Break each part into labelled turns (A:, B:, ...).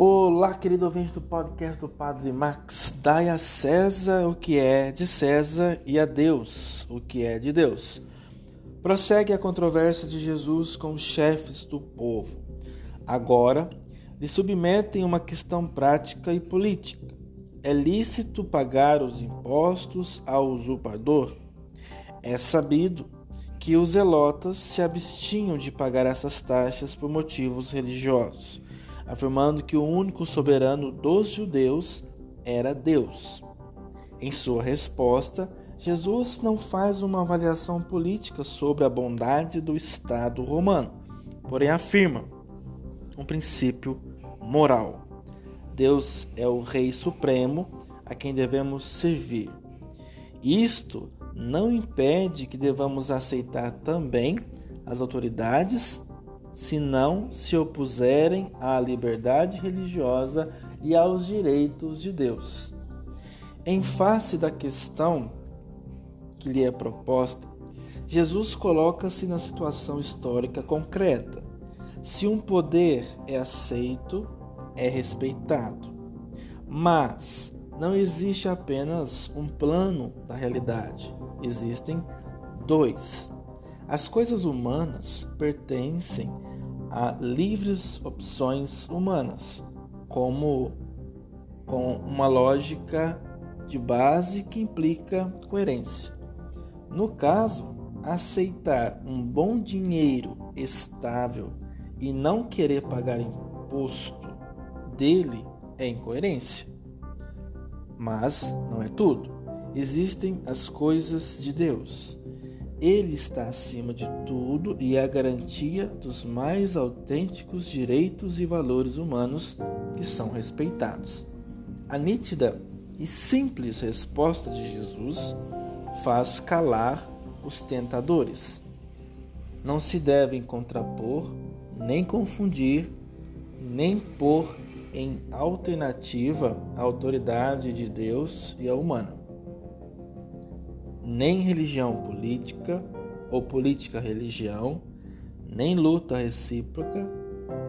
A: Olá, querido ouvinte do podcast do Padre Max. Dai a César o que é de César e a Deus o que é de Deus. Prossegue a controvérsia de Jesus com os chefes do povo. Agora, lhe submetem uma questão prática e política. É lícito pagar os impostos ao usurpador? É sabido que os zelotas se abstinham de pagar essas taxas por motivos religiosos afirmando que o único soberano dos judeus era Deus. Em sua resposta, Jesus não faz uma avaliação política sobre a bondade do Estado romano, porém afirma um princípio moral. Deus é o Rei Supremo a quem devemos servir. Isto não impede que devamos aceitar também as autoridades se não se opuserem à liberdade religiosa e aos direitos de Deus. Em face da questão que lhe é proposta, Jesus coloca-se na situação histórica concreta. Se um poder é aceito, é respeitado. Mas não existe apenas um plano da realidade, existem dois. As coisas humanas pertencem a livres opções humanas, como com uma lógica de base que implica coerência. No caso, aceitar um bom dinheiro estável e não querer pagar imposto dele é incoerência. Mas não é tudo. Existem as coisas de Deus ele está acima de tudo e é a garantia dos mais autênticos direitos e valores humanos que são respeitados. A nítida e simples resposta de Jesus faz calar os tentadores. Não se devem contrapor, nem confundir, nem pôr em alternativa a autoridade de Deus e a humana nem religião política ou política religião, nem luta recíproca,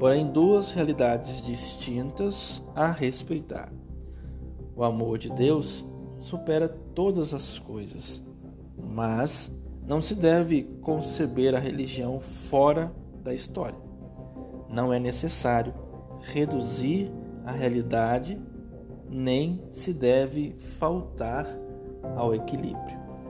A: porém duas realidades distintas a respeitar. O amor de Deus supera todas as coisas, mas não se deve conceber a religião fora da história. Não é necessário reduzir a realidade, nem se deve faltar ao equilíbrio.